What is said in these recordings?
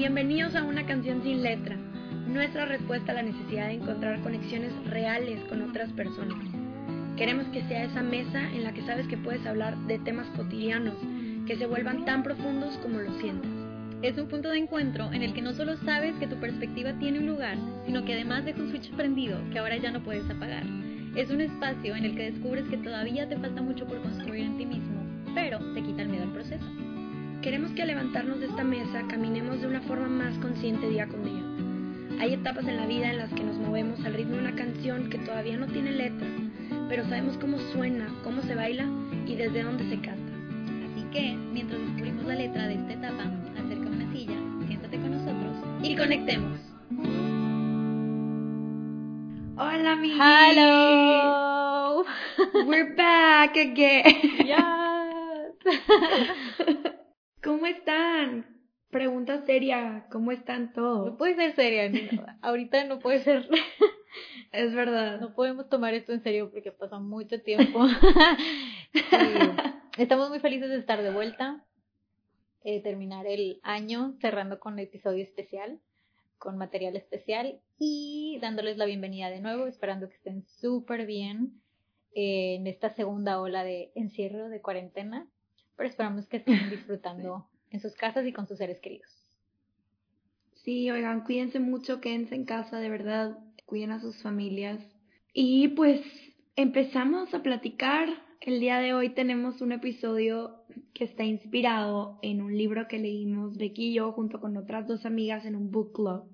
Bienvenidos a Una canción sin letra, nuestra respuesta a la necesidad de encontrar conexiones reales con otras personas. Queremos que sea esa mesa en la que sabes que puedes hablar de temas cotidianos que se vuelvan tan profundos como lo sientas. Es un punto de encuentro en el que no solo sabes que tu perspectiva tiene un lugar, sino que además deja un switch prendido que ahora ya no puedes apagar. Es un espacio en el que descubres que todavía te falta mucho por construir en ti mismo, pero te quita el miedo al proceso. Queremos que al levantarnos de esta mesa caminemos de una forma más consciente día con día. Hay etapas en la vida en las que nos movemos al ritmo de una canción que todavía no tiene letra, pero sabemos cómo suena, cómo se baila y desde dónde se canta. Así que, mientras descubrimos la letra de esta etapa, acerca una silla, siéntate con nosotros y conectemos. Hola, mi Hello. We're back again. Yes. ¿Cómo están? Pregunta seria, ¿cómo están No todos? puede ser seria, no. ahorita no puede ser. Es verdad. No podemos tomar esto en serio porque pasa mucho tiempo. Y estamos muy felices de estar de vuelta, eh, terminar el año cerrando con episodio especial, con material especial y dándoles la bienvenida de nuevo, esperando que estén súper bien eh, en esta segunda ola de encierro, de cuarentena, pero esperamos que estén disfrutando en sus casas y con sus seres queridos. Sí, oigan, cuídense mucho, quédense en casa, de verdad, cuiden a sus familias. Y pues empezamos a platicar. El día de hoy tenemos un episodio que está inspirado en un libro que leímos Becky y yo junto con otras dos amigas en un book club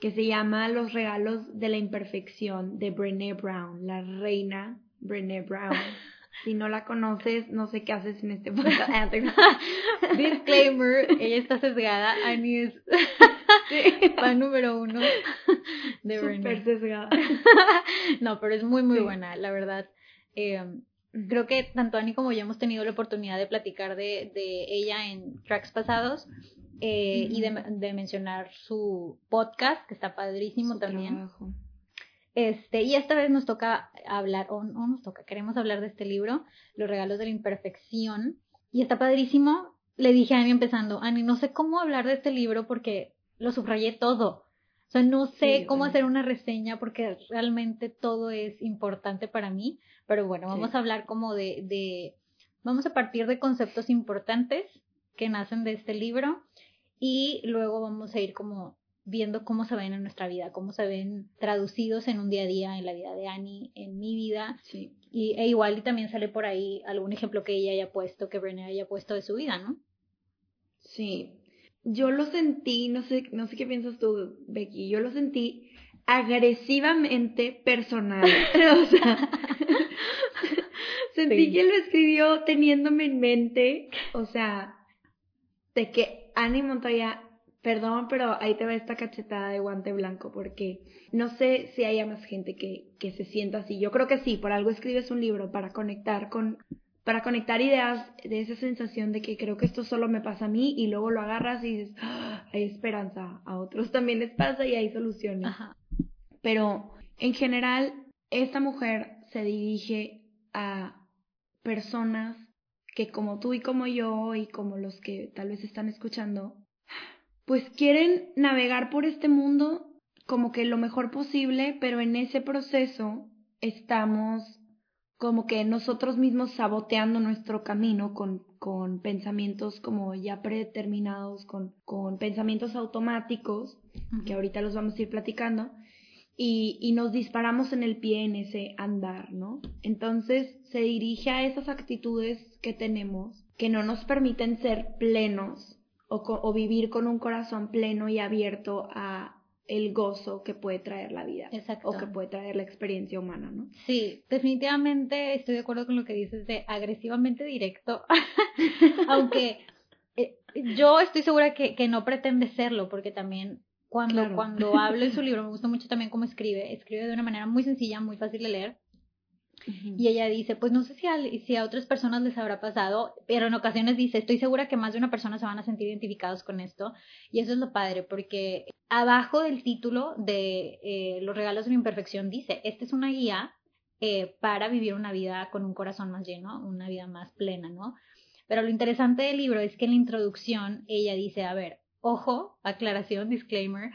que se llama Los regalos de la imperfección de Brené Brown, la reina Brené Brown. Si no la conoces, no sé qué haces en este podcast. Ah, Disclaimer, ella está sesgada, Annie es fan número uno de Súper Brené. sesgada. No, pero es muy, muy Sí. buena, la verdad. Eh, creo que tanto Annie como yo hemos tenido la oportunidad de platicar de, de ella en tracks pasados eh, y de, de mencionar su podcast, que está padrísimo Su también. trabajo. Este, y esta vez nos toca hablar, o no nos toca, queremos hablar de este libro, Los regalos de la imperfección. Y está padrísimo. Le dije a Ani empezando, Ani, no sé cómo hablar de este libro porque lo subrayé todo. O sea, no sé Sí, cómo bueno. hacer una reseña porque realmente todo es importante para mí. Pero bueno, vamos Sí. a hablar como de, de, vamos a partir de conceptos importantes que nacen de este libro y luego vamos a ir como viendo cómo se ven en nuestra vida, cómo se ven traducidos en un día a día, en la vida de Annie, en mi vida, Sí. y, e igual y también sale por ahí algún ejemplo que ella haya puesto, que Brené haya puesto de su vida, ¿no? Sí. Yo lo sentí, no sé, no sé qué piensas tú, Becky, yo lo sentí agresivamente personal. o sea, sentí Sí. que lo escribió teniéndome en mente, o sea, de que Annie Montoya, perdón, pero ahí te va esta cachetada de guante blanco, porque no sé si haya más gente que, que se sienta así. Yo creo que sí, por algo escribes un libro para conectar con, para conectar ideas de esa sensación de que creo que esto solo me pasa a mí y luego lo agarras y dices, "Ah, hay esperanza, a otros también les pasa y hay soluciones. Ajá. Pero en general, esta mujer se dirige a personas que como tú y como yo y como los que tal vez están escuchando, pues quieren navegar por este mundo como que lo mejor posible, pero en ese proceso estamos como que nosotros mismos saboteando nuestro camino con, con pensamientos como ya predeterminados, con, con pensamientos automáticos, que ahorita los vamos a ir platicando, y, y nos disparamos en el pie en ese andar, ¿no? Entonces se dirige a esas actitudes que tenemos que no nos permiten ser plenos o, o vivir con un corazón pleno y abierto a el gozo que puede traer la vida Exacto. o que puede traer la experiencia humana, ¿no? Sí, definitivamente estoy de acuerdo con lo que dices de agresivamente directo, aunque eh, yo estoy segura que, que no pretende serlo, porque también cuando, Claro. cuando hablo en su libro me gusta mucho también cómo escribe, escribe de una manera muy sencilla, muy fácil de leer, y ella dice, pues no sé si a, si a otras personas les habrá pasado, pero en ocasiones dice, estoy segura que más de una persona se van a sentir identificados con esto. Y eso es lo padre, porque abajo del título de eh, Los regalos de la imperfección dice, esta es una guía eh, para vivir una vida con un corazón más lleno, una vida más plena, ¿no? Pero lo interesante del libro es que en la introducción ella dice, a ver, ojo, aclaración, disclaimer,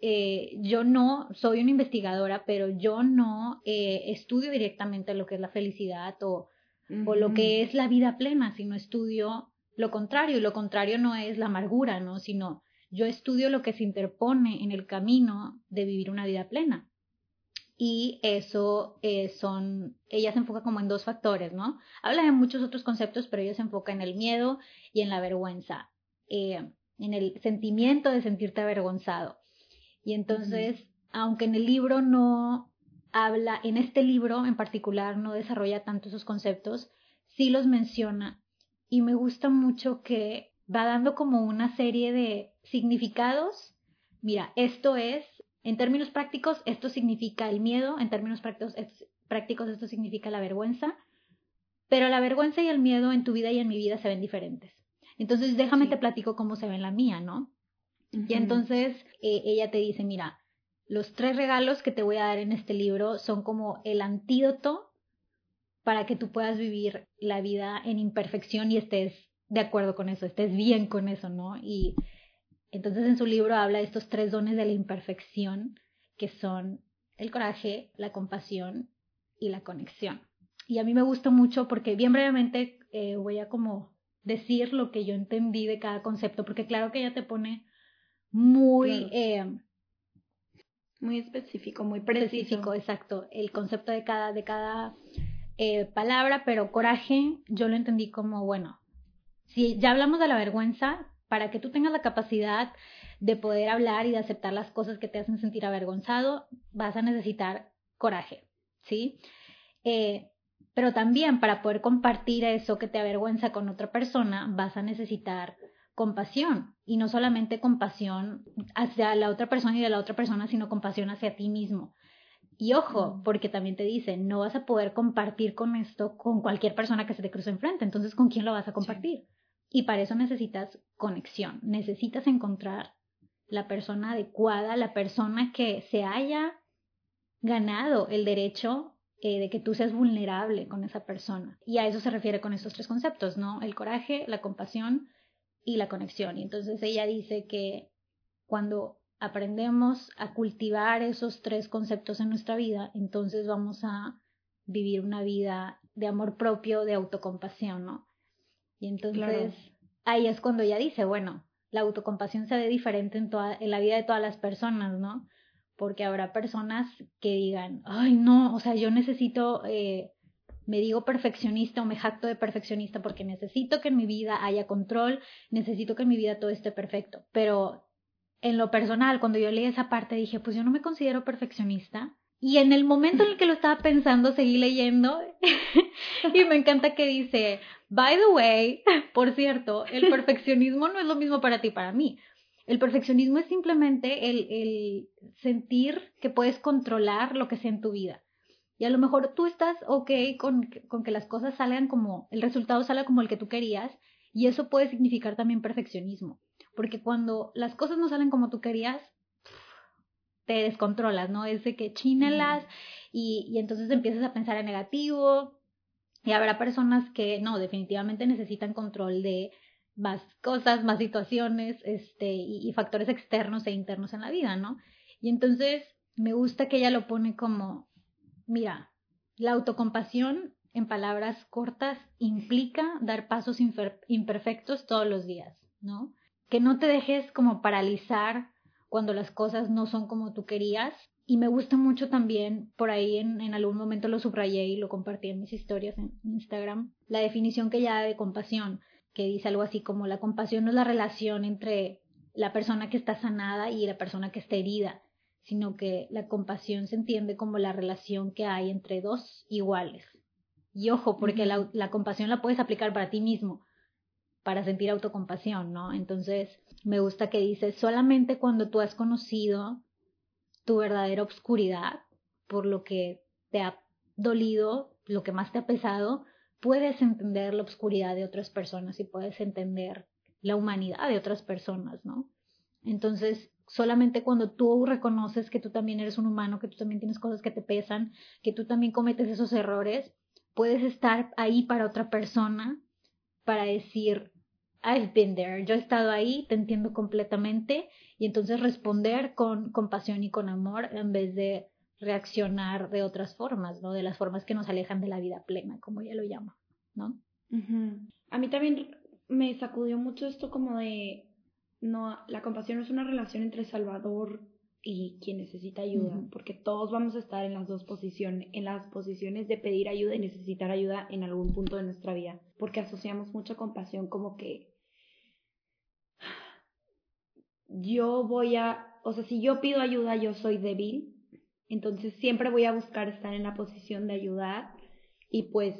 eh, yo no soy una investigadora, pero yo no eh, estudio directamente lo que es la felicidad o, o lo que es la vida plena, sino estudio lo contrario, y lo contrario no es la amargura, ¿no? Sino yo estudio lo que se interpone en el camino de vivir una vida plena. Y eso eh, son, ella se enfoca como en dos factores, ¿no? Habla de muchos otros conceptos, pero ella se enfoca en el miedo y en la vergüenza, eh, en el sentimiento de sentirte avergonzado. Y entonces, aunque en el libro no habla, en este libro en particular no desarrolla tanto esos conceptos, sí los menciona y me gusta mucho que va dando como una serie de significados. Mira, esto es, en términos prácticos, esto significa el miedo, en términos prácticos, prácticos esto significa la vergüenza, pero la vergüenza y el miedo en tu vida y en mi vida se ven diferentes. Entonces, déjame te platico cómo se ve en la mía, ¿no? Y entonces eh, ella te dice, mira, los tres regalos que te voy a dar en este libro son como el antídoto para que tú puedas vivir la vida en imperfección y estés de acuerdo con eso, estés bien con eso, ¿no? Y entonces en su libro habla de estos tres dones de la imperfección, que son el coraje, la compasión y la conexión. Y a mí me gusta mucho porque bien brevemente eh, voy a como decir lo que yo entendí de cada concepto, porque claro que ella te pone muy... Eh, muy específico, muy preciso. Específico, exacto. El concepto de cada, de cada eh, palabra, pero coraje yo lo entendí como, bueno, si ya hablamos de la vergüenza, para que tú tengas la capacidad de poder hablar y de aceptar las cosas que te hacen sentir avergonzado, vas a necesitar coraje, ¿sí? Eh, pero también para poder compartir eso que te avergüenza con otra persona, vas a necesitar compasión y no solamente compasión hacia la otra persona y de la otra persona, sino compasión hacia ti mismo. Y ojo, porque también te dice, no vas a poder compartir con esto con cualquier persona que se te cruce enfrente, entonces ¿con quién lo vas a compartir? Y para eso necesitas conexión, necesitas encontrar la persona adecuada, la persona que se haya ganado el derecho eh, de que tú seas vulnerable con esa persona. Y a eso se refiere con estos tres conceptos, ¿no? El coraje, la compasión y la conexión. Y entonces ella dice que cuando aprendemos a cultivar esos tres conceptos en nuestra vida, entonces vamos a vivir una vida de amor propio, de autocompasión, ¿no? Y entonces ahí es cuando ella dice, bueno, la autocompasión se ve diferente en, toda, en la vida de todas las personas, ¿no? Porque habrá personas que digan, ay, no, o sea, yo necesito, eh, me digo perfeccionista o me jacto de perfeccionista porque necesito que en mi vida haya control, necesito que en mi vida todo esté perfecto. Pero en lo personal, cuando yo leí esa parte, dije, pues yo no me considero perfeccionista. Y en el momento en el que lo estaba pensando, seguí leyendo y me encanta que dice, by the way, por cierto, el perfeccionismo no es lo mismo para ti para mí. El perfeccionismo es simplemente el, el sentir que puedes controlar lo que sea en tu vida. Y a lo mejor tú estás ok con, con que las cosas salgan como, el resultado salga como el que tú querías, y eso puede significar también perfeccionismo. Porque cuando las cosas no salen como tú querías, te descontrolas, ¿no? Es de que chínelas y, y entonces empiezas a pensar en negativo. Y habrá personas que no, definitivamente necesitan control de más cosas, más situaciones, este, y, y factores externos e internos en la vida, ¿no? Y entonces me gusta que ella lo pone como, mira, la autocompasión en palabras cortas implica dar pasos imperfectos todos los días, ¿no? Que no te dejes como paralizar cuando las cosas no son como tú querías. Y me gusta mucho también, por ahí en, algún momento lo subrayé y lo compartí en mis historias en Instagram, la definición que ella da de compasión, que dice algo así como la compasión no es la relación entre la persona que está sanada y la persona que está herida, sino que la compasión se entiende como la relación que hay entre dos iguales. Y ojo, porque la, la compasión la puedes aplicar para ti mismo, para sentir autocompasión, ¿no? Entonces, me gusta que dice, solamente cuando tú has conocido tu verdadera obscuridad, por lo que te ha dolido, lo que más te ha pesado, puedes entender la obscuridad de otras personas y puedes entender la humanidad de otras personas, ¿no? Entonces, solamente cuando tú reconoces que tú también eres un humano, que tú también tienes cosas que te pesan, que tú también cometes esos errores, puedes estar ahí para otra persona, para decir, I've been there, yo he estado ahí, te entiendo completamente y entonces responder con compasión y con amor en vez de reaccionar de otras formas, ¿no? De las formas que nos alejan de la vida plena, como ella lo llama, ¿no? A mí también me sacudió mucho esto como de, no, la compasión no es una relación entre Salvador y quien necesita ayuda, porque todos vamos a estar en las dos posiciones, en las posiciones de pedir ayuda y necesitar ayuda en algún punto de nuestra vida, porque asociamos mucha compasión como que yo voy a, o sea, si yo pido ayuda, yo soy débil, entonces siempre voy a buscar estar en la posición de ayudar y pues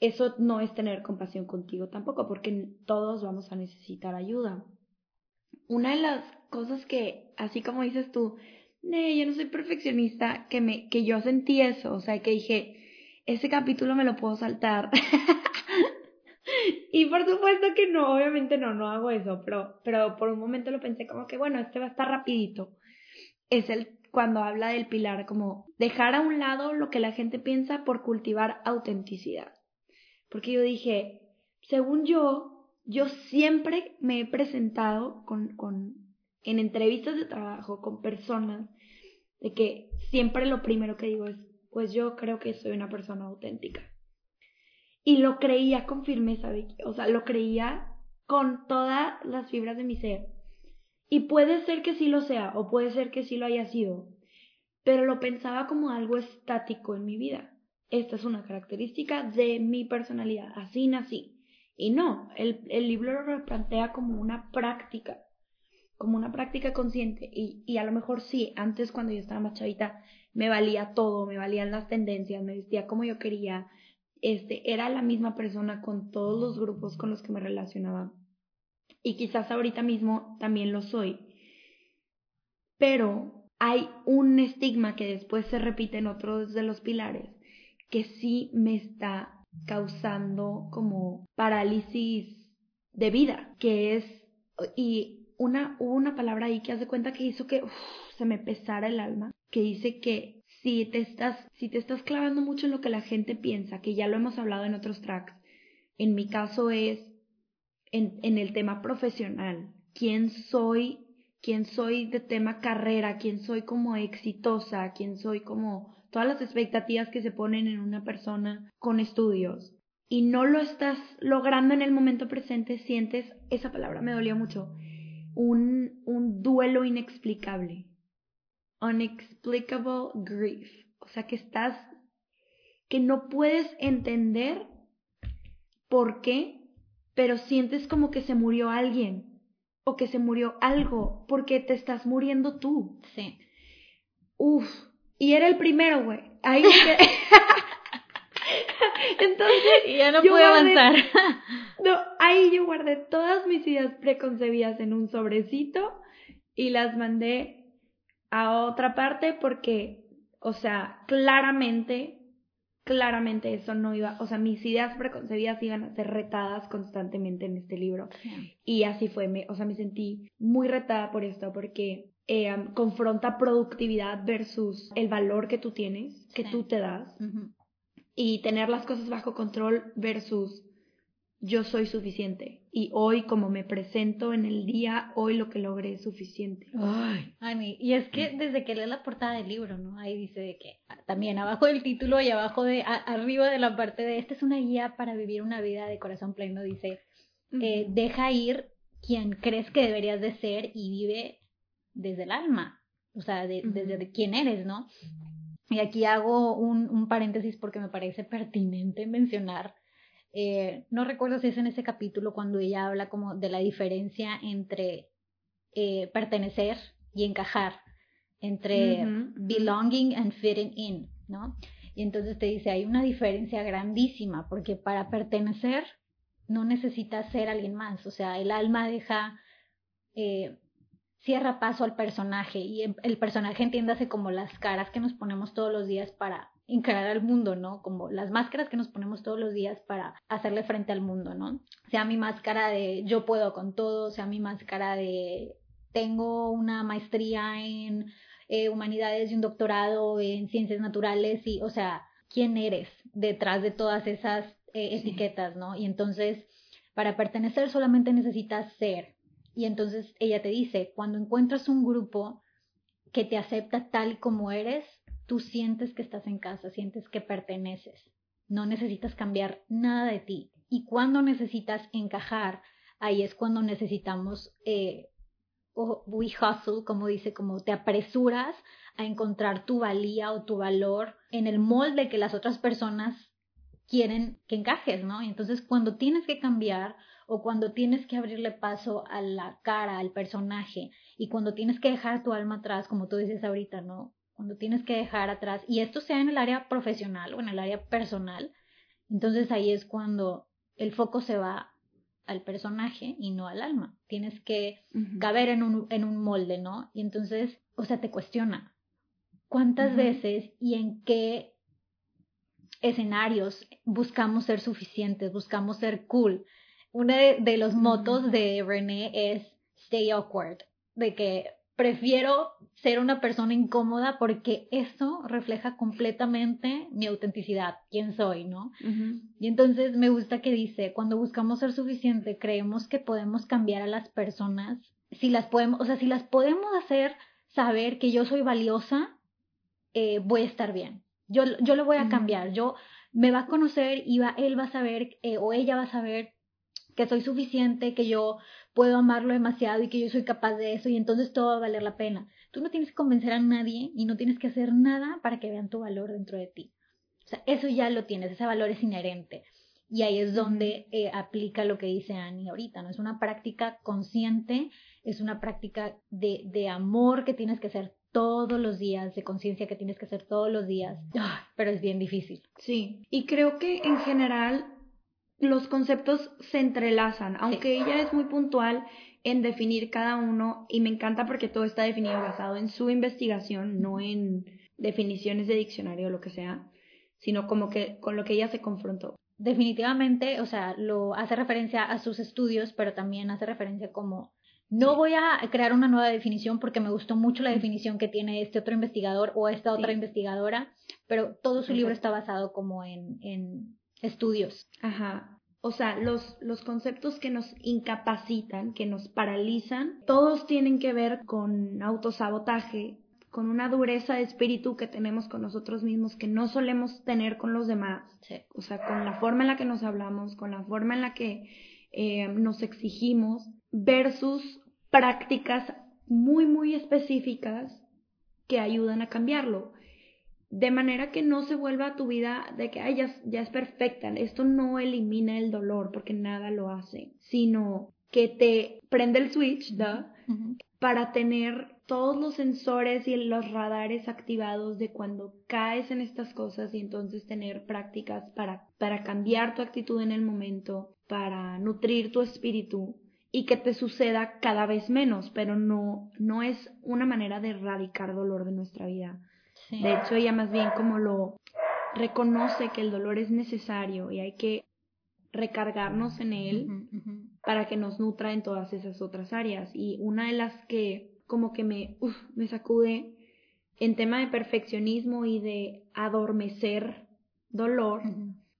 eso no es tener compasión contigo tampoco, porque todos vamos a necesitar ayuda. Una de las cosas que, así como dices tú, nee, yo no soy perfeccionista, que, me, que yo sentí eso, o sea, que dije, ese capítulo me lo puedo saltar. y por supuesto que no, obviamente no, no hago eso, pero, pero por un momento lo pensé como que, bueno, este va a estar rapidito. Es el cuando habla del pilar, como dejar a un lado lo que la gente piensa por cultivar autenticidad. Porque yo dije, según yo, yo siempre me he presentado con, con, en entrevistas de trabajo con personas de que siempre lo primero que digo es, pues yo creo que soy una persona auténtica. Y lo creía con firmeza, o sea, lo creía con todas las fibras de mi ser. Y puede ser que sí lo sea, o puede ser que sí lo haya sido, pero lo pensaba como algo estático en mi vida esta es una característica de mi personalidad, así nací. Y no, el, el libro lo replantea como una práctica, como una práctica consciente. Y, y a lo mejor sí, antes cuando yo estaba más chavita, me valía todo, me valían las tendencias, me vestía como yo quería. Este, era la misma persona con todos los grupos con los que me relacionaba. Y quizás ahorita mismo también lo soy. Pero hay un estigma que después se repite en otros de los pilares, que sí me está causando como parálisis de vida, que es, y una, hubo una palabra ahí que hace cuenta que hizo que se me pesara el alma, que dice que si te estás, si te estás clavando mucho en lo que la gente piensa, que ya lo hemos hablado en otros tracks, en mi caso es en, en el tema profesional, quién soy, quién soy de tema carrera, quién soy como exitosa, quién soy como todas las expectativas que se ponen en una persona con estudios y no lo estás logrando en el momento presente, sientes, esa palabra me dolió mucho, un, un duelo inexplicable. Unexplicable grief. O sea, que estás, que no puedes entender por qué, pero sientes como que se murió alguien o que se murió algo porque te estás muriendo tú. Sí. Uf, y era el primero, güey. Ahí Entonces. Y ya no pude avanzar. no, ahí yo guardé todas mis ideas preconcebidas en un sobrecito y las mandé a otra parte porque, o sea, claramente, claramente eso no iba, o sea, mis ideas preconcebidas iban a ser retadas constantemente en este libro. Y así fue, me, o sea, me sentí muy retada por esto porque eh, confronta productividad versus el valor que tú tienes, que tú te das, y tener las cosas bajo control versus yo soy suficiente. Y hoy, como me presento en el día, hoy lo que logré es suficiente. Ay, y es que desde que lees la portada del libro, ¿no? Ahí dice de que ah, también abajo del título y abajo de, arriba de la parte de, esta es una guía para vivir una vida de corazón pleno, dice, eh, deja ir quien crees que deberías de ser y vive desde el alma, o sea, de, desde quién eres, ¿no? Y aquí hago un, un, paréntesis porque me parece pertinente mencionar, eh, no recuerdo si es en ese capítulo cuando ella habla como de la diferencia entre eh, pertenecer y encajar, entre belonging and fitting in, ¿no? Y entonces te dice, hay una diferencia grandísima, porque para pertenecer no necesitas ser alguien más, o sea, el alma deja eh, cierra paso al personaje y el personaje entiéndase como las caras que nos ponemos todos los días para encarar al mundo, ¿no? Como las máscaras que nos ponemos todos los días para hacerle frente al mundo, ¿no? Sea mi máscara de yo puedo con todo, sea mi máscara de tengo una maestría en eh, humanidades y un doctorado en ciencias naturales y, o sea, ¿quién eres detrás de todas esas eh, etiquetas, ¿no? Y entonces Para pertenecer solamente necesitas ser. Y entonces ella te dice, cuando encuentras un grupo que te acepta tal como eres, tú sientes que estás en casa, sientes que perteneces. No necesitas cambiar nada de ti. Y cuando necesitas encajar, ahí es cuando necesitamos eh, o we hustle, como dice, como te apresuras a encontrar tu valía o tu valor en el molde que las otras personas quieren que encajes, ¿no? Entonces cuando tienes que cambiar o cuando tienes que abrirle paso a la cara, al personaje, y cuando tienes que dejar tu alma atrás, como tú dices ahorita, ¿no? Cuando tienes que dejar atrás, y esto sea en el área profesional o en el área personal, entonces ahí es cuando el foco se va al personaje y no al alma. Tienes que caber en un, en un molde, ¿no? Y entonces, o sea, te cuestiona cuántas veces y en qué escenarios buscamos ser suficientes, buscamos ser cool. Uno de, los motos de René es stay awkward, de que prefiero ser una persona incómoda porque eso refleja completamente mi autenticidad, quién soy, ¿no? Y entonces me gusta que dice, cuando buscamos ser suficiente, creemos que podemos cambiar a las personas, si las podemos, o sea, si las podemos hacer saber que yo soy valiosa, eh, voy a estar bien. Yo, yo lo voy a cambiar, yo me va a conocer y va, él va a saber eh, o ella va a saber que soy suficiente, que yo puedo amarlo demasiado y que yo soy capaz de eso y entonces todo va a valer la pena. Tú no tienes que convencer a nadie y no tienes que hacer nada para que vean tu valor dentro de ti. O sea, eso ya lo tienes, ese valor es inherente. Y ahí es donde eh, aplica lo que dice Annie ahorita, ¿no? Es una práctica consciente, es una práctica de, de amor que tienes que hacer todos los días, de conciencia que tienes que hacer todos los días, pero es bien difícil. Sí, y creo que en general los conceptos se entrelazan, aunque ella es muy puntual en definir cada uno y me encanta porque todo está definido basado en su investigación, no en definiciones de diccionario o lo que sea, sino como que con lo que ella se confrontó. Definitivamente, o sea, lo hace referencia a sus estudios, pero también hace referencia como no voy a crear una nueva definición porque me gustó mucho la definición que tiene este otro investigador o esta otra investigadora, pero todo su libro está basado como en, en estudios. Ajá. O sea, los, los conceptos que nos incapacitan, que nos paralizan, todos tienen que ver con autosabotaje, con una dureza de espíritu que tenemos con nosotros mismos que no solemos tener con los demás. O sea, con la forma en la que nos hablamos, con la forma en la que eh, nos exigimos, versus prácticas muy, muy específicas que ayudan a cambiarlo de manera que no se vuelva tu vida de que Ay, ya, es perfecta. Esto no elimina el dolor porque nada lo hace, sino que te prende el switch para tener todos los sensores y los radares activados de cuando caes en estas cosas y entonces tener prácticas para, para cambiar tu actitud en el momento, para nutrir tu espíritu y que te suceda cada vez menos, pero no, no es una manera de erradicar dolor de nuestra vida de hecho, ella más bien como lo reconoce que el dolor es necesario y hay que recargarnos en él para que nos nutra en todas esas otras áreas. Y una de las que como que me, me sacude en tema de perfeccionismo y de adormecer dolor,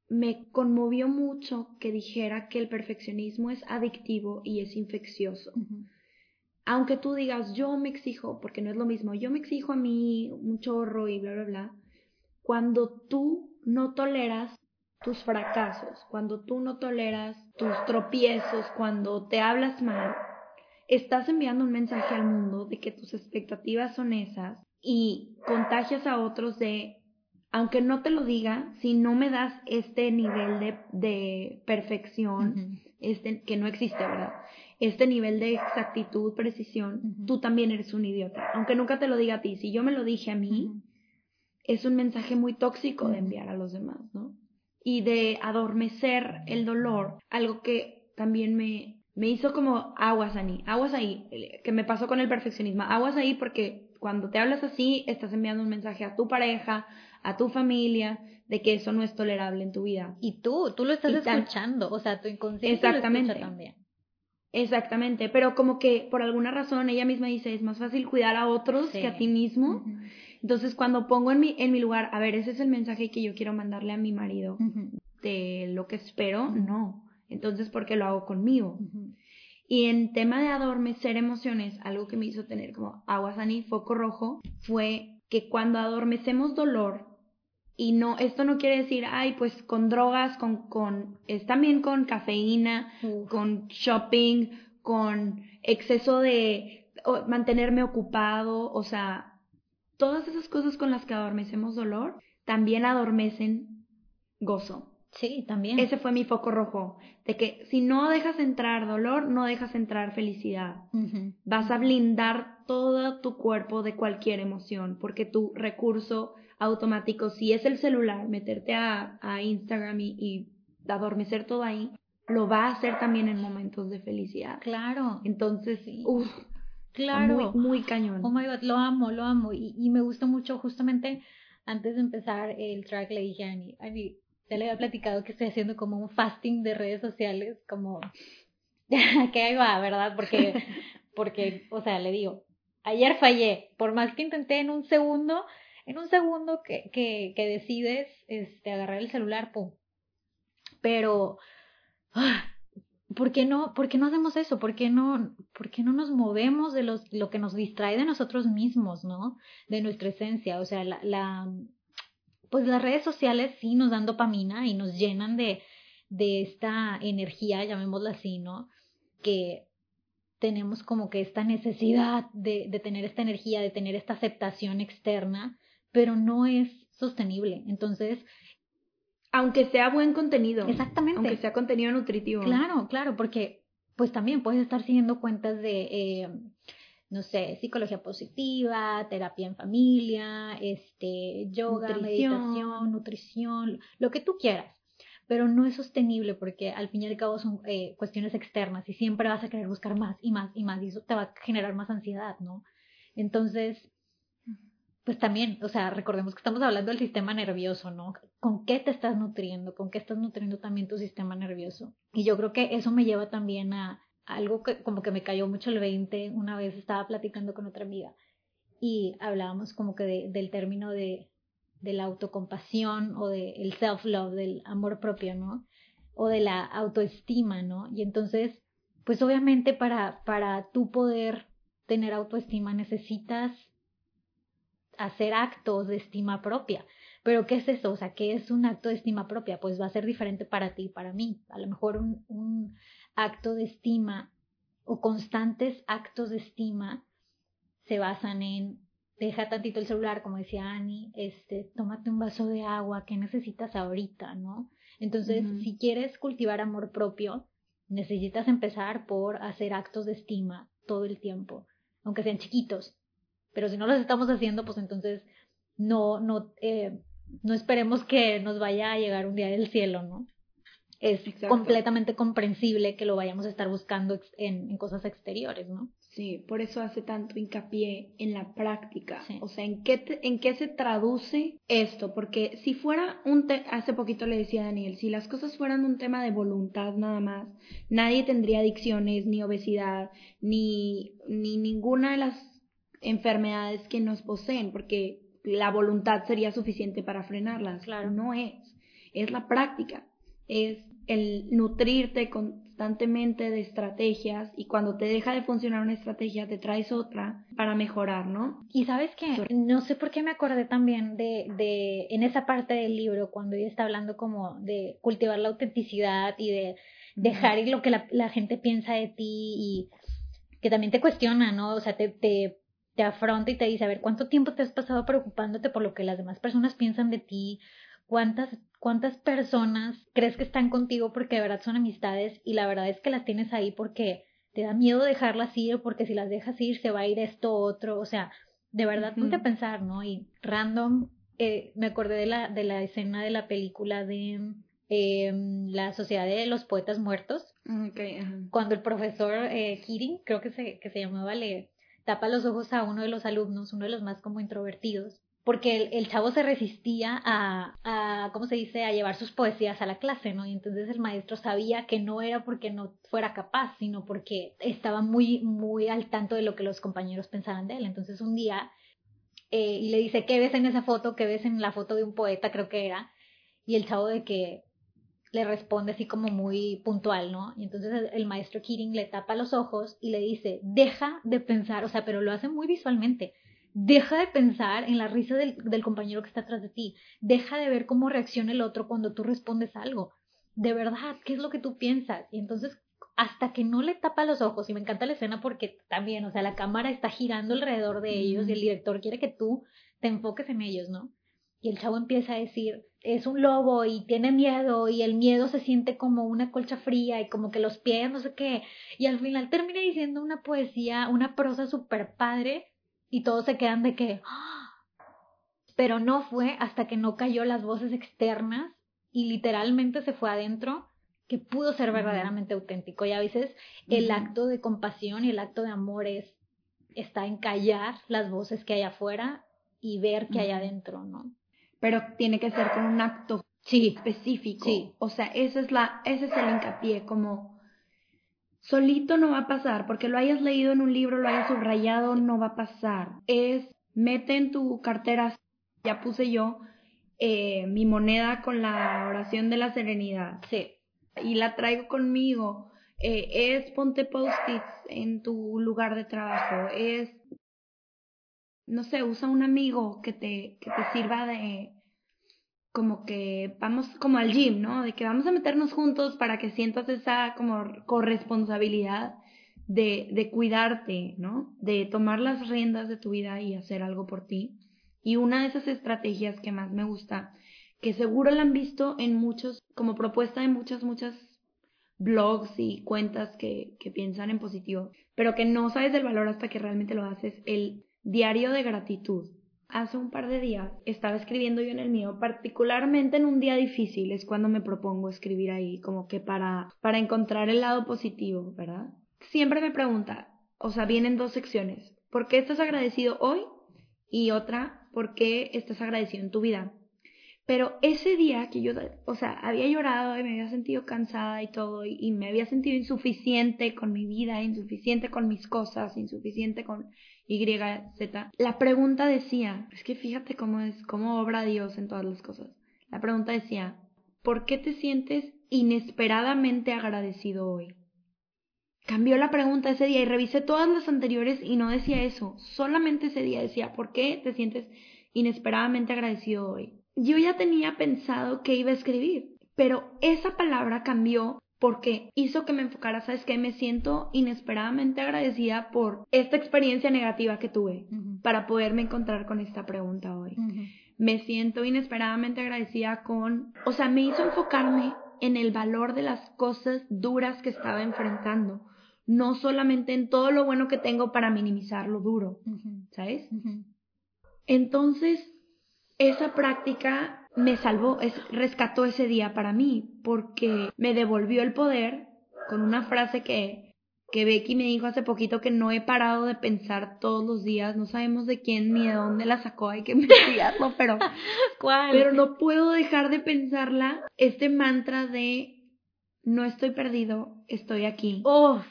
me conmovió mucho que dijera que el perfeccionismo es adictivo y es infeccioso aunque tú digas, yo me exijo, porque no es lo mismo, yo me exijo a mí un chorro y bla, bla, bla, cuando tú no toleras tus fracasos, cuando tú no toleras tus tropiezos, cuando te hablas mal, estás enviando un mensaje al mundo de que tus expectativas son esas y contagias a otros de, aunque no te lo diga, si no me das este nivel de, de perfección, este, que no existe, ¿verdad? Este nivel de exactitud, precisión, tú también eres un idiota. Aunque nunca te lo diga a ti, si yo me lo dije a mí, es un mensaje muy tóxico de enviar a los demás, ¿no? Y de adormecer el dolor, algo que también me, me hizo como aguas ahí, aguas ahí, que me pasó con el perfeccionismo, aguas ahí porque cuando te hablas así, estás enviando un mensaje a tu pareja, a tu familia, de que eso no es tolerable en tu vida. Y tú, tú lo estás escuchando, o sea, tu inconsciente Exactamente. lo escucha también. Exactamente, pero como que por alguna razón ella misma dice, es más fácil cuidar a otros que a ti mismo. Entonces, cuando pongo en mi, en mi lugar, a ver, ese es el mensaje que yo quiero mandarle a mi marido de lo que espero, no. Entonces, ¿por qué lo hago conmigo? Y en tema de adormecer emociones, algo que me hizo tener como aguasani, foco rojo, fue que cuando adormecemos dolor, y no, esto no quiere decir, ay, pues con drogas, con, con, es también con cafeína, con shopping, con exceso de mantenerme ocupado, o sea, todas esas cosas con las que adormecemos dolor, también adormecen gozo. Sí, también. Ese fue mi foco rojo, de que si no dejas entrar dolor, no dejas entrar felicidad. Vas a blindar todo tu cuerpo de cualquier emoción, porque tu recurso automático, si es el celular, meterte a, a Instagram y, y, adormecer todo ahí, lo va a hacer también en momentos de felicidad. Claro. Entonces, sí. uff, claro. Muy, muy cañón. Oh my god, lo amo, lo amo. Y, y me gustó mucho justamente antes de empezar el track le dije a Annie, Annie, ya le había platicado que estoy haciendo como un fasting de redes sociales, como que ahí va, ¿verdad? Porque, porque, o sea, le digo, ayer fallé, por más que intenté en un segundo, en un segundo que, que, decides este, agarrar el celular. Pero, ah, ¿por qué no, por qué no hacemos eso? ¿Por qué no, por qué no nos movemos de los, lo que nos distrae de nosotros mismos, ¿no? De nuestra esencia. O sea, la, la pues las redes sociales sí nos dan dopamina y nos llenan de, de esta energía, llamémosla así, ¿no? Que tenemos como que esta necesidad de, de tener esta energía, de tener esta aceptación externa, pero no es sostenible. Entonces, aunque sea buen contenido. Exactamente. Aunque sea contenido nutritivo. Claro, claro, porque pues también puedes estar siguiendo cuentas de, eh, no sé, psicología positiva, terapia en familia, este, yoga, meditación, nutrición, lo que tú quieras. Pero no es sostenible porque al fin y al cabo son eh, cuestiones externas y siempre vas a querer buscar más y más y más y eso te va a generar más ansiedad, ¿no? Entonces, pues también, o sea, recordemos que estamos hablando del sistema nervioso, ¿no? ¿Con qué te estás nutriendo? ¿Con qué estás nutriendo también tu sistema nervioso? Y yo creo que eso me lleva también a algo que como que me cayó mucho el 20. Una vez estaba platicando con otra amiga y hablábamos como que de, del término de, de la autocompasión o del el self-love, del amor propio, ¿no? O de la autoestima, ¿no? Y entonces, pues obviamente para, para tú poder tener autoestima necesitas hacer actos de estima propia. Pero ¿qué es eso? O sea, ¿qué es un acto de estima propia? Pues va a ser diferente para ti y para mí. A lo mejor un, un acto de estima o constantes actos de estima se basan en deja tantito el celular, como decía Annie, este, tómate un vaso de agua, ¿qué necesitas ahorita, no? Entonces, si quieres cultivar amor propio, necesitas empezar por hacer actos de estima todo el tiempo, aunque sean chiquitos, pero si no los estamos haciendo, pues entonces no, no, eh, no esperemos que nos vaya a llegar un día del cielo, ¿no? Es completamente comprensible que lo vayamos a estar buscando en, en, cosas exteriores, ¿no? Sí, por eso hace tanto hincapié en la práctica. O sea, ¿en qué, ¿en qué se traduce esto? Porque si fuera un hace poquito le decía a Daniel, si las cosas fueran un tema de voluntad nada más, nadie tendría adicciones, ni obesidad, ni, ni ninguna de las enfermedades que nos poseen, porque la voluntad sería suficiente para frenarlas. Claro. No es. Es la práctica. Es el nutrirte constantemente de estrategias y cuando te deja de funcionar una estrategia te traes otra para mejorar, ¿no? Y sabes que no sé por qué me acordé también de, de en esa parte del libro cuando ella está hablando como de cultivar la autenticidad y de dejar ir lo que la, la gente piensa de ti y que también te cuestiona, ¿no? O sea, te, te te afronta y te dice, a ver, ¿cuánto tiempo te has pasado preocupándote por lo que las demás personas piensan de ti? ¿Cuántas, cuántas personas crees que están contigo porque de verdad son amistades y la verdad es que las tienes ahí porque te da miedo dejarlas ir porque si las dejas ir se va a ir esto otro, o sea, de verdad ponte a pensar, ¿no? Y random, eh, me acordé de la, de la escena de la película de eh, La Sociedad de los Poetas Muertos, okay, cuando el profesor eh, Keating, creo que se, que se llamaba, le, tapa los ojos a uno de los alumnos, uno de los más como introvertidos, porque el, chavo se resistía a, a, ¿cómo se dice?, a llevar sus poesías a la clase, ¿no? Y entonces el maestro sabía que no era porque no fuera capaz, sino porque estaba muy, muy al tanto de lo que los compañeros pensaban de él. Entonces un día, eh, y le dice, ¿qué ves en esa foto? ¿Qué ves en la foto de un poeta? Creo que era. Y el chavo de que, le responde así como muy puntual, ¿no? Y entonces el maestro Keating le tapa los ojos y le dice, deja de pensar, o sea, pero lo hace muy visualmente, deja de pensar en la risa del, del compañero que está atrás de ti, deja de ver cómo reacciona el otro cuando tú respondes algo. De verdad, ¿qué es lo que tú piensas? Y entonces hasta que no le tapa los ojos, y me encanta la escena porque también, o sea, la cámara está girando alrededor de ellos y el director quiere que tú te enfoques en ellos, ¿no? Y el chavo empieza a decir, es un lobo y tiene miedo y el miedo se siente como una colcha fría y como que los pies, no sé qué. Y al final termina diciendo una poesía, una prosa súper padre y todos se quedan de que... ¡Ah! Pero no fue hasta que no cayó las voces externas y literalmente se fue adentro que pudo ser verdaderamente auténtico. Y a veces el acto de compasión y el acto de amor es, está en callar las voces que hay afuera y ver que hay adentro, ¿no? Pero tiene que ser con un acto sí. específico. Sí. O sea, ese es, la, ese es el hincapié, como solito no va a pasar, porque lo hayas leído en un libro, lo hayas subrayado, no va a pasar. Es, mete en tu cartera, ya puse yo, eh, mi moneda con la oración de la serenidad. Sí y la traigo conmigo. Eh, es ponte post-its en tu lugar de trabajo. Es, no sé, usa un amigo que te, que te sirva de, como que vamos como al gym, ¿no? De que vamos a meternos juntos para que sientas esa como corresponsabilidad de, de cuidarte, ¿no? De tomar las riendas de tu vida y hacer algo por ti. Y una de esas estrategias que más me gusta que seguro la han visto en muchos, como propuesta de muchas, muchas blogs y cuentas que, que piensan en positivo, pero que no sabes del valor hasta que realmente lo haces, el diario de gratitud. Hace un par de días estaba escribiendo yo en el mío, particularmente en un día difícil, es cuando me propongo escribir ahí, como que para, para encontrar el lado positivo, ¿verdad? Siempre me pregunta, o sea, vienen dos secciones, ¿por qué estás agradecido hoy? Y otra, ¿por qué estás agradecido en tu vida? Pero ese día que yo, o sea, había llorado y me había sentido cansada y todo, y, me había sentido insuficiente con mi vida, insuficiente con mis cosas, insuficiente con Y, Z, la pregunta decía, es que fíjate cómo es, cómo obra Dios en todas las cosas. La pregunta decía, ¿por qué te sientes inesperadamente agradecido hoy? Cambió la pregunta ese día y revisé todas las anteriores y no decía eso, solamente ese día decía, ¿por qué te sientes inesperadamente agradecido hoy? yo ya tenía pensado que iba a escribir, pero esa palabra cambió porque hizo que me enfocara, ¿sabes qué? Me siento inesperadamente agradecida por esta experiencia negativa que tuve para poderme encontrar con esta pregunta hoy. Me siento inesperadamente agradecida con, o sea, me hizo enfocarme en el valor de las cosas duras que estaba enfrentando, no solamente en todo lo bueno que tengo para minimizar lo duro, ¿sabes? Entonces, esa práctica me salvó, es, rescató ese día para mí, porque me devolvió el poder con una frase que, que Becky me dijo hace poquito que no he parado de pensar todos los días, no sabemos de quién ni de dónde la sacó, hay que investigarlo, pero, ¿Cuál? pero no puedo dejar de pensarla, este mantra de no estoy perdido, estoy aquí. ¡Oh!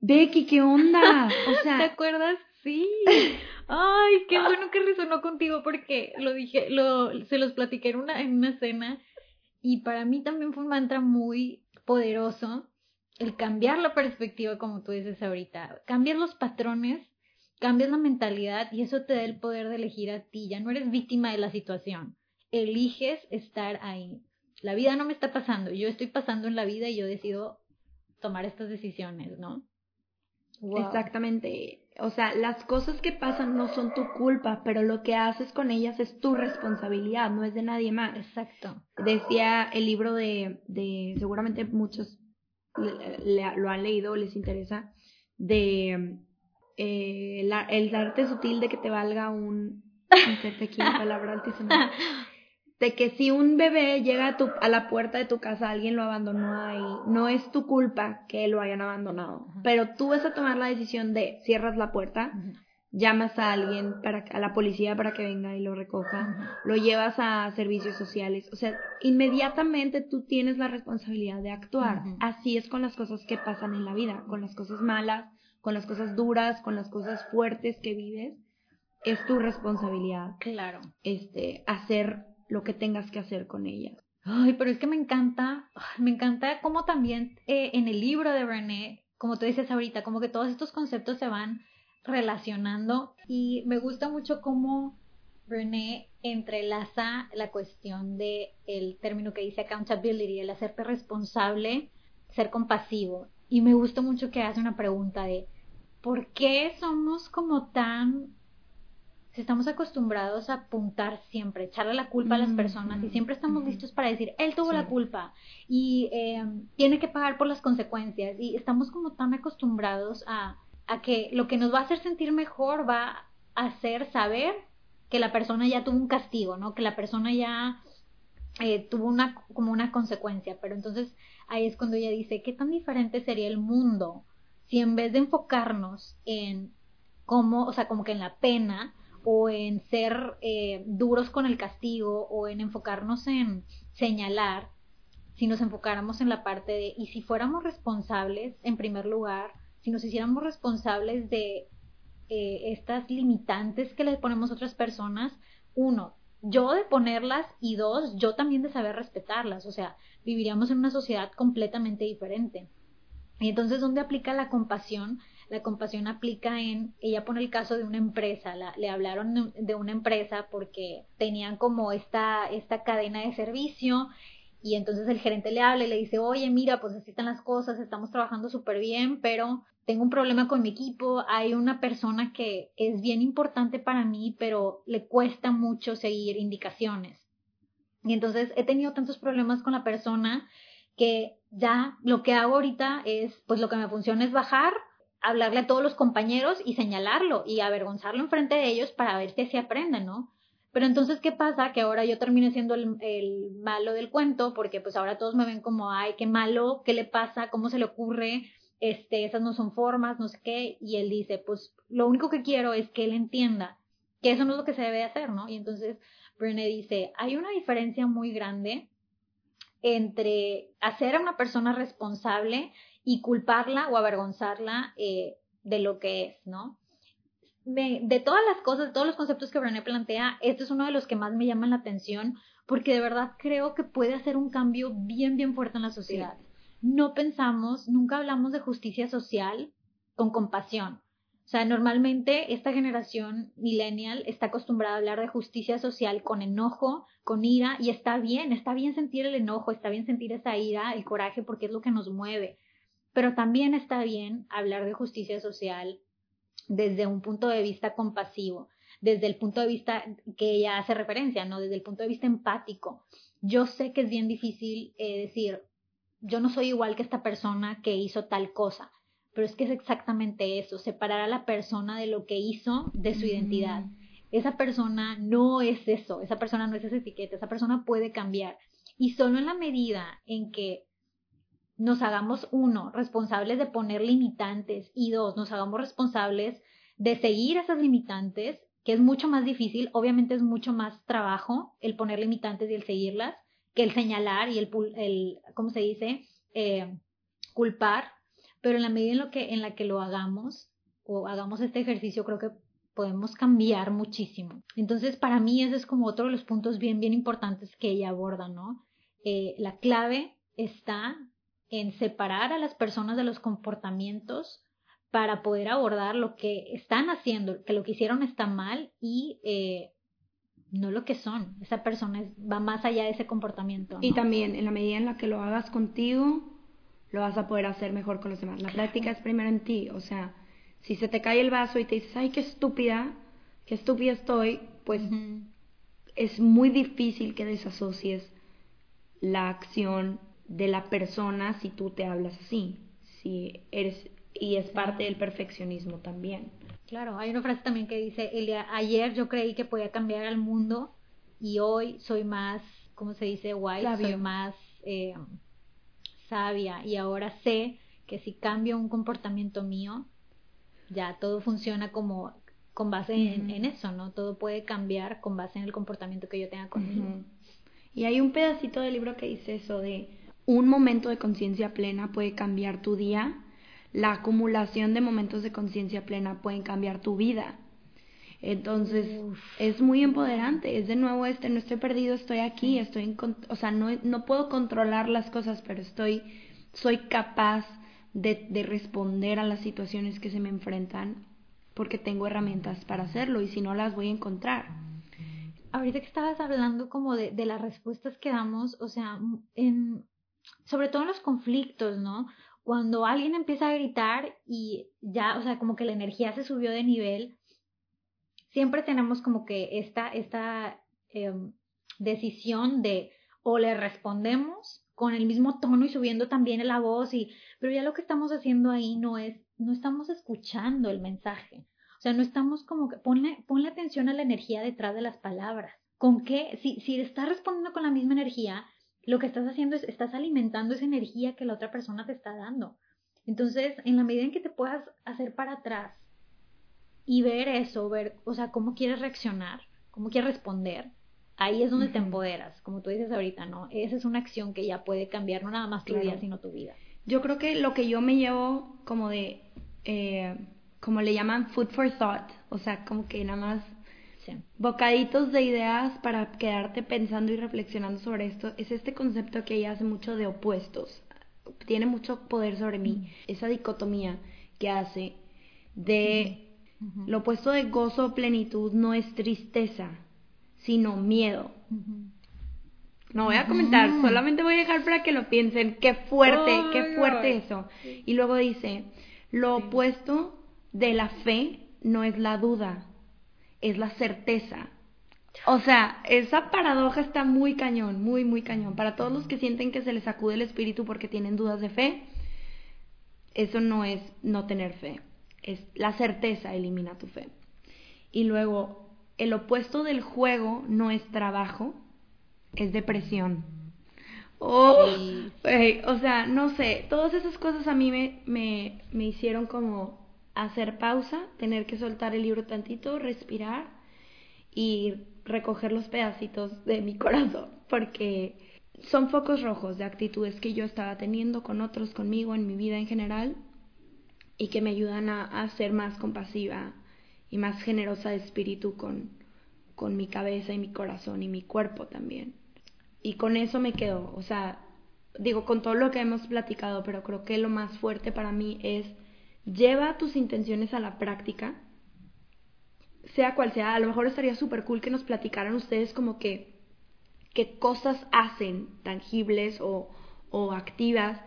Becky, ¿qué onda? O sea, ¿te acuerdas? Sí. Ay, qué bueno que resonó contigo porque lo dije, lo, se los platiqué en una, en una cena y para mí también fue un mantra muy poderoso el cambiar la perspectiva, como tú dices ahorita, cambiar los patrones, cambias la mentalidad y eso te da el poder de elegir a ti, ya no eres víctima de la situación, eliges estar ahí. La vida no me está pasando, yo estoy pasando en la vida y yo decido tomar estas decisiones, ¿no? Exactamente. O sea, las cosas que pasan no son tu culpa, pero lo que haces con ellas es tu responsabilidad, no es de nadie más. Exacto. Decía el libro de, de seguramente muchos lo han leído o les interesa, de eh, el arte sutil de que te valga un... aquí palabra altísima. de que si un bebé llega a, tu, a la puerta de tu casa, alguien lo abandonó ahí, no es tu culpa que lo hayan abandonado, pero tú vas a tomar la decisión de cierras la puerta, llamas a alguien, para, a la policía para que venga y lo recoja, lo llevas a servicios sociales, o sea, inmediatamente tú tienes la responsabilidad de actuar. Así es con las cosas que pasan en la vida, con las cosas malas, con las cosas duras, con las cosas fuertes que vives. Es tu responsabilidad. Claro. Este, hacer lo que tengas que hacer con ella. Ay, pero es que me encanta, me encanta cómo también eh, en el libro de Brené, como tú dices ahorita, como que todos estos conceptos se van relacionando y me gusta mucho cómo Brené entrelaza la cuestión de el término que dice accountability, el hacerte responsable, ser compasivo. Y me gusta mucho que hace una pregunta de ¿por qué somos como tan si estamos acostumbrados a apuntar siempre, echarle la culpa a las personas y siempre estamos listos para decir, él tuvo la culpa y eh, tiene que pagar por las consecuencias y estamos como tan acostumbrados a, a que lo que nos va a hacer sentir mejor va a hacer saber que la persona ya tuvo un castigo, ¿no? Que la persona ya eh, tuvo una, como una consecuencia. Pero entonces ahí es cuando ella dice, ¿qué tan diferente sería el mundo si en vez de enfocarnos en cómo, o sea, como que en la pena o en ser eh, duros con el castigo o en enfocarnos en señalar, si nos enfocáramos en la parte de, y si fuéramos responsables, en primer lugar, si nos hiciéramos responsables de eh, estas limitantes que le ponemos a otras personas, uno, yo de ponerlas y dos, yo también de saber respetarlas, o sea, viviríamos en una sociedad completamente diferente. Y entonces, ¿dónde aplica la compasión? La compasión aplica en, ella pone el caso de una empresa, le hablaron de una empresa porque tenían como esta, esta cadena de servicio y entonces el gerente le habla y le dice, oye, mira, pues así están las cosas, estamos trabajando súper bien, pero tengo un problema con mi equipo, hay una persona que es bien importante para mí, pero le cuesta mucho seguir indicaciones. Y entonces he tenido tantos problemas con la persona que ya lo que hago ahorita es, pues lo que me funciona es bajar, hablarle a todos los compañeros y señalarlo y avergonzarlo enfrente de ellos para ver si así aprenden, ¿no? Pero entonces, ¿qué pasa? Que ahora yo termino siendo el, el, malo del cuento, porque pues ahora todos me ven como, ay, qué malo, ¿qué le pasa? ¿Cómo se le ocurre? este, esas no son formas, no sé qué, y él dice, pues lo único que quiero es que él entienda que eso no es lo que se debe hacer, ¿no? Y entonces Brené dice, hay una diferencia muy grande entre hacer a una persona responsable y culparla o avergonzarla eh, de lo que es, ¿no? de todas las cosas, de todos los conceptos que Brené plantea, este es uno de los que más me llaman la atención porque de verdad creo que puede hacer un cambio bien, bien fuerte en la sociedad no pensamos, nunca hablamos de justicia social con compasión. O sea, normalmente esta generación millennial está acostumbrada a hablar de justicia social con enojo, con ira, y está bien, está bien sentir el enojo, está bien sentir esa ira, el coraje, porque es lo que nos mueve. Pero también está bien hablar de justicia social desde un punto de vista compasivo, desde el punto de vista que ella hace referencia, ¿no? Desde el punto de vista empático. Yo sé que es bien difícil eh, decir, yo no soy igual que esta persona que hizo tal cosa, pero es que es exactamente eso, separar a la persona de lo que hizo de su identidad. Esa persona no es eso, esa persona no es esa etiqueta, esa persona puede cambiar. Y solo en la medida en que nos hagamos, uno, responsables de poner limitantes y dos, nos hagamos responsables de seguir esas limitantes, que es mucho más difícil, obviamente es mucho más trabajo el poner limitantes y el seguirlas, que el señalar y el, ¿cómo se dice? Eh, culpar, pero en la medida en, lo que, en la que lo hagamos o hagamos este ejercicio, creo que podemos cambiar muchísimo. Entonces, para mí ese es como otro de los puntos bien, bien importantes que ella aborda, ¿no? Eh, la clave está en separar a las personas de los comportamientos para poder abordar lo que están haciendo, que lo que hicieron está mal y eh, no lo que son. Esa persona va más allá de ese comportamiento. Y también, en la medida en la que lo hagas contigo, lo vas a poder hacer mejor con los demás. La práctica es primero en ti. O sea, si se te cae el vaso y te dices, ay, qué estúpida, qué estúpida estoy, pues es muy difícil que desasocies la acción de la persona si tú te hablas así. Si eres, y es parte del perfeccionismo también. Claro, hay una frase también que dice, ayer yo creí que podía cambiar al mundo y hoy soy más, ¿cómo se dice? Wise, soy más eh, sabia y ahora sé que si cambio un comportamiento mío, ya todo funciona como con base en, eso, ¿no? Todo puede cambiar con base en el comportamiento que yo tenga conmigo. Y hay un pedacito del libro que dice eso de un momento de conciencia plena puede cambiar tu día la acumulación de momentos de conciencia plena pueden cambiar tu vida. Entonces, es muy empoderante. Es de nuevo este, no estoy perdido, estoy aquí, estoy en, o sea, no, no puedo controlar las cosas, pero estoy, soy capaz de, de responder a las situaciones que se me enfrentan porque tengo herramientas para hacerlo y si no las voy a encontrar. Ahorita que estabas hablando como de, de las respuestas que damos, o sea, en, sobre todo en los conflictos, ¿no? Cuando alguien empieza a gritar y ya, o sea, como que la energía se subió de nivel, siempre tenemos como que esta, esta em, decisión de o le respondemos con el mismo tono y subiendo también la voz y pero ya lo que estamos haciendo ahí no es no estamos escuchando el mensaje. O sea no estamos como que ponle ponle atención a la energía detrás de las palabras. Con qué si si estás respondiendo con la misma energía lo que estás haciendo es estás alimentando esa energía que la otra persona te está dando entonces en la medida en que te puedas hacer para atrás y ver eso, ver, o sea, cómo quieres reaccionar, cómo quieres responder, ahí es donde te empoderas, como tú dices ahorita, ¿no? Esa es una acción que ya puede cambiar no nada más tu vida, sino tu vida. Yo creo que lo que yo me llevo como de, eh, como le llaman food for thought, o sea, como que nada más bocaditos de ideas para quedarte pensando y reflexionando sobre esto, es este concepto que ella hace mucho de opuestos, tiene mucho poder sobre mí, esa dicotomía que hace de lo opuesto de gozo o plenitud no es tristeza, sino miedo. No voy a comentar, solamente voy a dejar para que lo piensen. Qué fuerte, qué fuerte eso. Y luego dice, lo opuesto de la fe no es la duda, es la certeza. O sea, esa paradoja está muy cañón, muy, muy cañón. Para todos los que sienten que se les sacude el espíritu porque tienen dudas de fe, eso no es no tener fe es la certeza elimina tu fe. Y luego, el opuesto del juego no es trabajo, es depresión. Oh, o sea, no sé, todas esas cosas a mí me, me, me hicieron como hacer pausa, tener que soltar el libro tantito, respirar y recoger los pedacitos de mi corazón, porque son focos rojos de actitudes que yo estaba teniendo con otros, conmigo, en mi vida en general, y que me ayudan a, ser más compasiva y más generosa de espíritu con, con mi cabeza y mi corazón y mi cuerpo también. Y con eso me quedo, o sea, digo, con todo lo que hemos platicado, pero creo que lo más fuerte para mí es lleva tus intenciones a la práctica, sea cual sea, a lo mejor estaría súper cool que nos platicaran ustedes como que qué cosas hacen tangibles o, o activas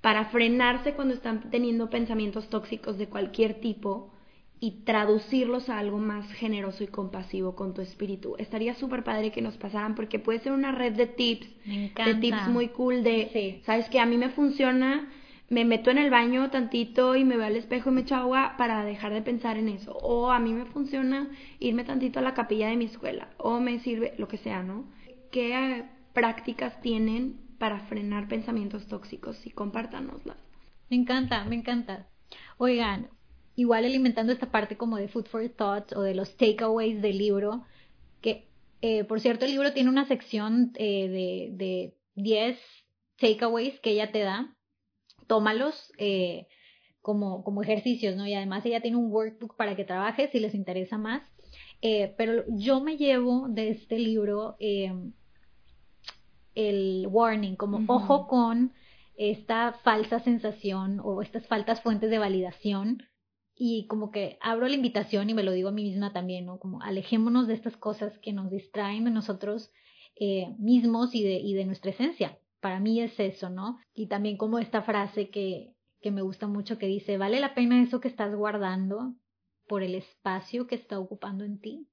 para frenarse cuando están teniendo pensamientos tóxicos de cualquier tipo y traducirlos a algo más generoso y compasivo con tu espíritu. Estaría súper padre que nos pasaran porque puede ser una red de tips, de tips muy cool de, sabes que a mí me funciona, me meto en el baño tantito y me veo al espejo y me echo agua para dejar de pensar en eso. O a mí me funciona irme tantito a la capilla de mi escuela. O me sirve lo que sea, ¿no? ¿Qué prácticas tienen para frenar pensamientos tóxicos y compártanoslas. Me encanta, me encanta. Oigan, igual alimentando esta parte como de Food for Thoughts o de los takeaways del libro, que eh, por cierto el libro tiene una sección eh, de, de 10 takeaways que ella te da, tómalos eh, como, como ejercicios, ¿no? Y además ella tiene un workbook para que trabajes si les interesa más. pero yo me llevo de este libro el warning, como ojo con esta falsa sensación o estas faltas fuentes de validación y como que abro la invitación y me lo digo a mí misma también, ¿no? Como alejémonos de estas cosas que nos distraen de nosotros eh, mismos y de, y de nuestra esencia. Para mí es eso, ¿no? Y también como esta frase que, que me gusta mucho que dice, ¿vale la pena eso que estás guardando por el espacio que está ocupando en ti?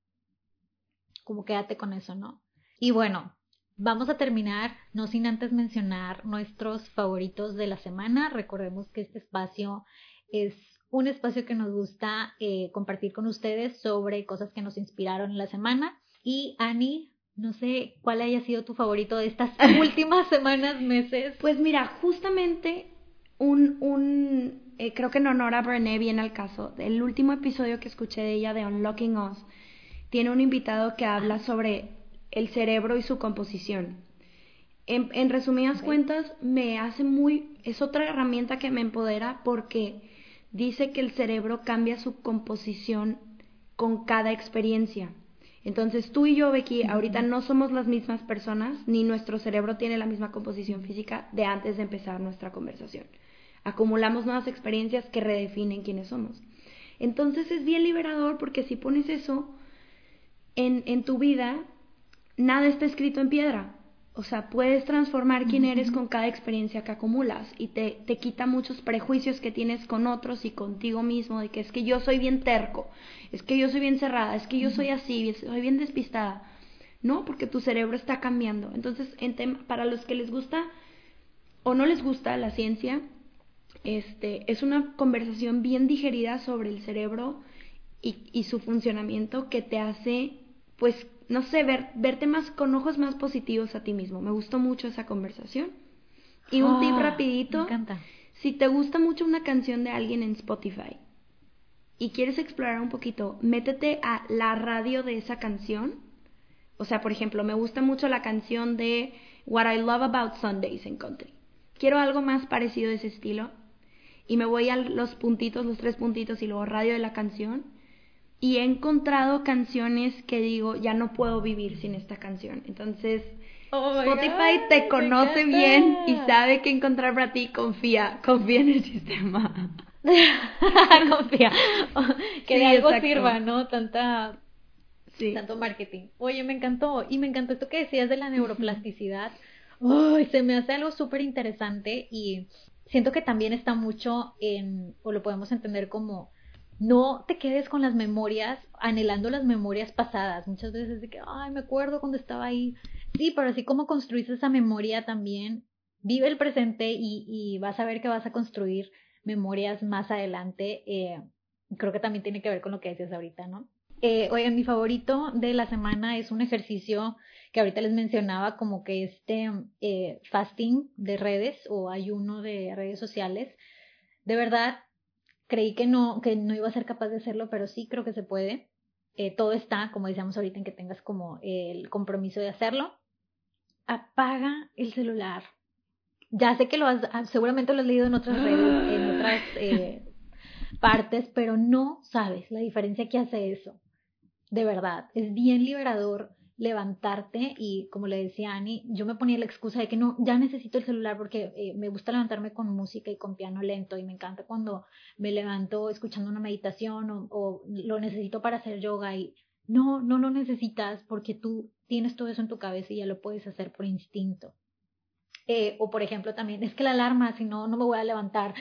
Como quédate con eso, ¿no? Y bueno, Vamos a terminar, no sin antes mencionar nuestros favoritos de la semana. Recordemos que este espacio es un espacio que nos gusta eh, compartir con ustedes sobre cosas que nos inspiraron en la semana. Y Ani, no sé cuál haya sido tu favorito de estas últimas semanas, meses. Pues mira, justamente un, un eh, creo que en honor a Brené viene al caso. El último episodio que escuché de ella de Unlocking Us tiene un invitado que habla sobre el cerebro y su composición. En, resumidas cuentas, me hace muy, es otra herramienta que me empodera porque dice que el cerebro cambia su composición con cada experiencia. Entonces tú y yo, Becky, ahorita no somos las mismas personas, ni nuestro cerebro tiene la misma composición física de antes de empezar nuestra conversación. Acumulamos nuevas experiencias que redefinen quiénes somos. Entonces es bien liberador porque si pones eso en, en tu vida, nada está escrito en piedra. O sea, puedes transformar quién eres con cada experiencia que acumulas y te, te quita muchos prejuicios que tienes con otros y contigo mismo de que es que yo soy bien terco, es que yo soy bien cerrada, es que yo soy así, soy bien despistada. No, porque tu cerebro está cambiando. Entonces, en para los que les gusta o no les gusta la ciencia, este, es una conversación bien digerida sobre el cerebro y, y su funcionamiento que te hace, pues, no sé, ver, verte más con ojos más positivos a ti mismo. Me gustó mucho esa conversación. Y un tip ah, rapidito. Me encanta. Si te gusta mucho una canción de alguien en Spotify y quieres explorar un poquito, métete a la radio de esa canción. O sea, por ejemplo, me gusta mucho la canción de What I Love About Sundays en Country. Quiero algo más parecido de ese estilo. Y me voy a los puntitos, los tres puntitos y luego radio de la canción y he encontrado canciones que digo, ya no puedo vivir sin esta canción. Entonces, oh Spotify te conoce bien y sabe qué encontrar para ti. Confía, confía en el sistema. confía. que de algo sirva, ¿no? Tanta... Sí. Tanto marketing. Oye, me encantó. Y me encantó esto que decías de la neuroplasticidad. Uy, se me hace algo súper interesante y siento que también está mucho en, o lo podemos entender como no te quedes con las memorias, anhelando las memorias pasadas. Muchas veces de que, ay, me acuerdo cuando estaba ahí. Sí, pero así como construiste esa memoria también, vive el presente y, vas a ver que vas a construir memorias más adelante. Eh, creo que también tiene que ver con lo que decías ahorita, ¿no? Eh, oye, mi favorito de la semana es un ejercicio que ahorita les mencionaba, como que este eh, fasting de redes o ayuno de redes sociales. De verdad, creí que no, que no iba a ser capaz de hacerlo, pero sí creo que se puede. Eh, todo está, como decíamos ahorita, en que tengas como el compromiso de hacerlo. Apaga el celular. Ya sé que lo has, ah, seguramente lo has leído en otras redes, en otras eh, partes, pero no sabes la diferencia que hace eso. De verdad, es bien liberador levantarte y como le decía Ani, yo me ponía la excusa de que no, ya necesito el celular porque eh, me gusta levantarme con música y con piano lento y me encanta cuando me levanto escuchando una meditación o, lo necesito para hacer yoga y no, no lo necesitas porque tú tienes todo eso en tu cabeza y ya lo puedes hacer por instinto. Eh, o por ejemplo también, es que la alarma, si no, no me voy a levantar.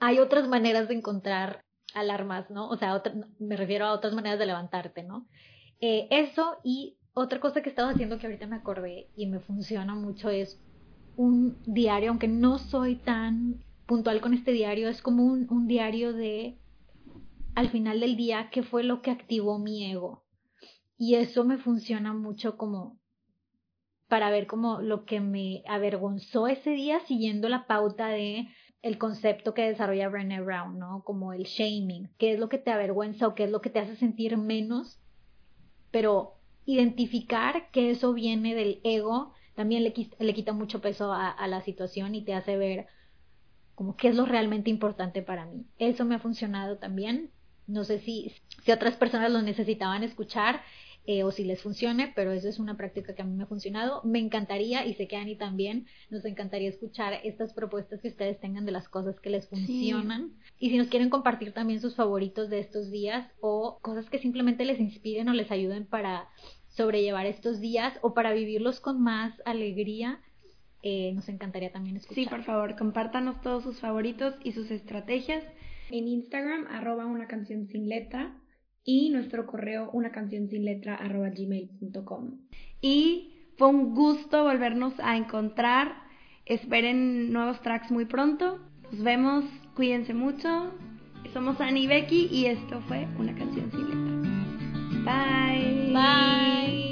Hay otras maneras de encontrar alarmas, ¿no? O sea, me refiero a otras maneras de levantarte, ¿no? Eh, eso y otra cosa que estaba haciendo que ahorita me acordé y me funciona mucho es un diario, aunque no soy tan puntual con este diario, es como un, un diario de al final del día qué fue lo que activó mi ego. Y eso me funciona mucho como para ver como lo que me avergonzó ese día siguiendo la pauta de el concepto que desarrolla Brené Brown, ¿no? Como el shaming, qué es lo que te avergüenza o qué es lo que te hace sentir menos, pero identificar que eso viene del ego también le, le quita mucho peso a, a, la situación y te hace ver como qué es lo realmente importante para mí. Eso me ha funcionado también. No sé si, si otras personas lo necesitaban escuchar eh, o si les funcione, pero eso es una práctica que a mí me ha funcionado. Me encantaría, y sé que a Ani también, nos encantaría escuchar estas propuestas que ustedes tengan de las cosas que les funcionan. Y si nos quieren compartir también sus favoritos de estos días o cosas que simplemente les inspiren o les ayuden para sobrellevar estos días o para vivirlos con más alegría, eh, nos encantaría también escuchar. Sí, por favor, compártanos todos sus favoritos y sus estrategias en Instagram, arroba una canción sin letra y nuestro correo una canción sin letra arroba gmail.com. Y fue un gusto volvernos a encontrar. Esperen nuevos tracks muy pronto. Nos vemos, cuídense mucho. Somos Annie y Becky y esto fue una canción sin letra. Bye.